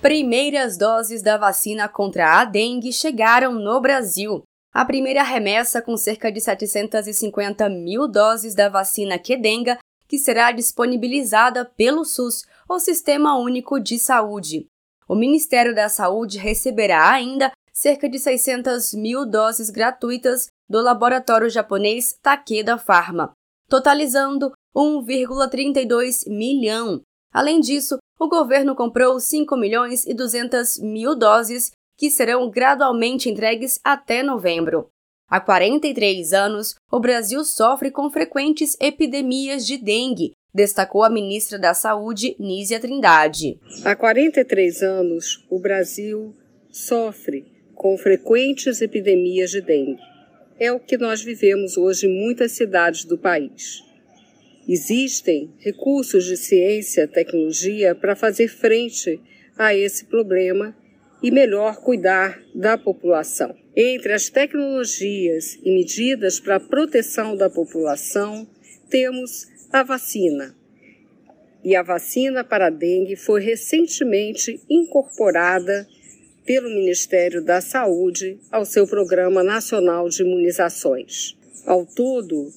Primeiras doses da vacina contra a dengue chegaram no Brasil. A primeira remessa com cerca de 750 mil doses da vacina Quedenga, que será disponibilizada pelo SUS, o Sistema Único de Saúde. O Ministério da Saúde receberá ainda cerca de 600 mil doses gratuitas do laboratório japonês Takeda Pharma, totalizando 1,32 milhão. Além disso, o governo comprou 5 milhões e 200 mil doses que serão gradualmente entregues até novembro. Há 43 anos, o Brasil sofre com frequentes epidemias de dengue, destacou a ministra da Saúde, Nízia Trindade. Há 43 anos, o Brasil sofre com frequentes epidemias de dengue. É o que nós vivemos hoje em muitas cidades do país. Existem recursos de ciência tecnologia para fazer frente a esse problema e melhor cuidar da população. Entre as tecnologias e medidas para a proteção da população, temos a vacina. E a vacina para a dengue foi recentemente incorporada pelo Ministério da Saúde ao seu Programa Nacional de Imunizações. Ao todo,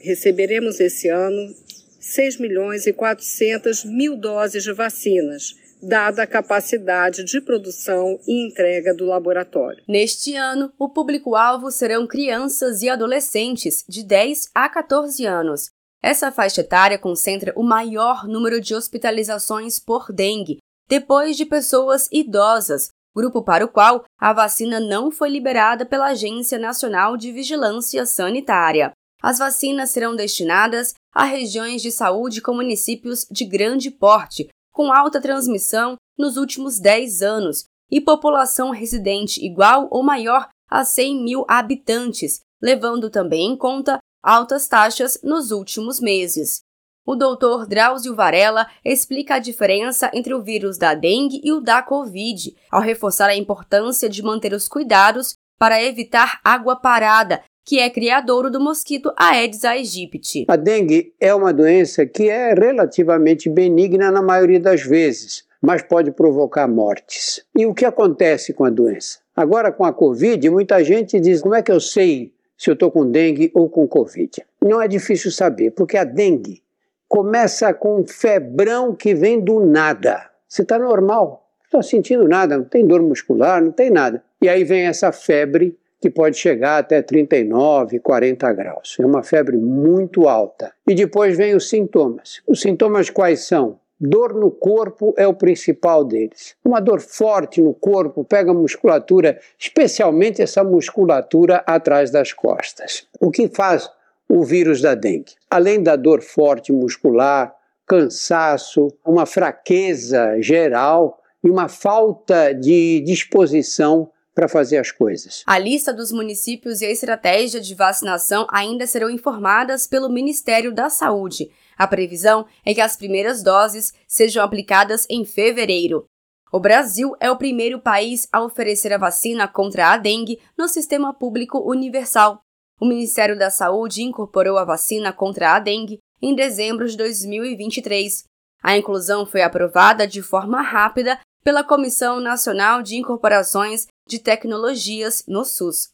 receberemos esse ano 6 milhões e 400 mil doses de vacinas, dada a capacidade de produção e entrega do laboratório. Neste ano, o público-alvo serão crianças e adolescentes de 10 a 14 anos. Essa faixa etária concentra o maior número de hospitalizações por dengue, depois de pessoas idosas, grupo para o qual a vacina não foi liberada pela Agência Nacional de Vigilância Sanitária. As vacinas serão destinadas a regiões de saúde com municípios de grande porte, com alta transmissão nos últimos 10 anos e população residente igual ou maior a 100 mil habitantes, levando também em conta altas taxas nos últimos meses. O doutor Drauzio Varela explica a diferença entre o vírus da dengue e o da Covid, ao reforçar a importância de manter os cuidados para evitar água parada, que é criadouro do mosquito Aedes aegypti. A dengue é uma doença que é relativamente benigna na maioria das vezes, mas pode provocar mortes. E o que acontece com a doença? Agora com a Covid, muita gente diz: como é que eu sei se eu estou com dengue ou com Covid? Não é difícil saber, porque a dengue começa com um febrão que vem do nada. Você está normal, não está sentindo nada, não tem dor muscular, não tem nada. E aí vem essa febre que pode chegar até 39, 40 graus. É uma febre muito alta. E depois vem os sintomas. Os sintomas quais são? Dor no corpo é o principal deles. Uma dor forte no corpo pega a musculatura, especialmente essa musculatura atrás das costas. O que faz o vírus da dengue? Além da dor forte muscular, cansaço, uma fraqueza geral e uma falta de disposição para fazer as coisas. A lista dos municípios e a estratégia de vacinação ainda serão informadas pelo Ministério da Saúde. A previsão é que as primeiras doses sejam aplicadas em fevereiro. O Brasil é o primeiro país a oferecer a vacina contra a dengue no sistema público universal. O Ministério da Saúde incorporou a vacina contra a dengue em dezembro de 2023. A inclusão foi aprovada de forma rápida pela Comissão Nacional de Incorporações de Tecnologias no SUS.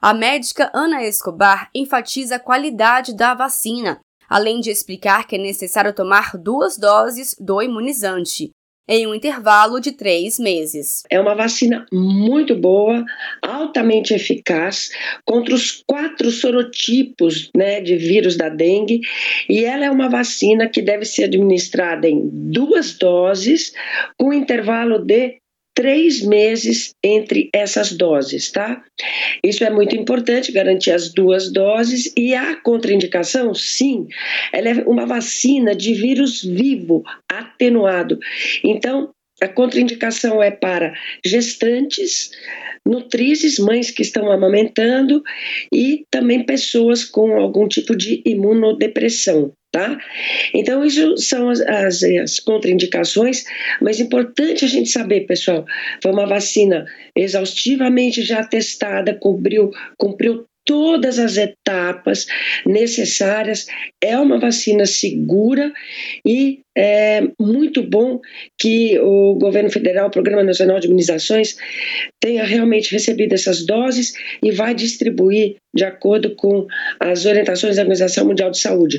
A médica Ana Escobar enfatiza a qualidade da vacina, além de explicar que é necessário tomar duas doses do imunizante em um intervalo de três meses. É uma vacina muito boa, altamente eficaz contra os quatro sorotipos né, de vírus da dengue, e ela é uma vacina que deve ser administrada em duas doses, com intervalo de três meses entre essas doses, tá? Isso é muito importante, garantir as duas doses e a contraindicação, sim, ela é uma vacina de vírus vivo, atenuado. Então, a contraindicação é para gestantes, nutrizes, mães que estão amamentando e também pessoas com algum tipo de imunodepressão tá? Então, isso são as, as, as, contraindicações, mas importante a gente saber, pessoal, foi uma vacina exaustivamente já testada, cumpriu todas as etapas necessárias. É uma vacina segura e é muito bom que o governo federal, o Programa Nacional de Imunizações, tenha realmente recebido essas doses e vai distribuir de acordo com as orientações da Organização Mundial de Saúde.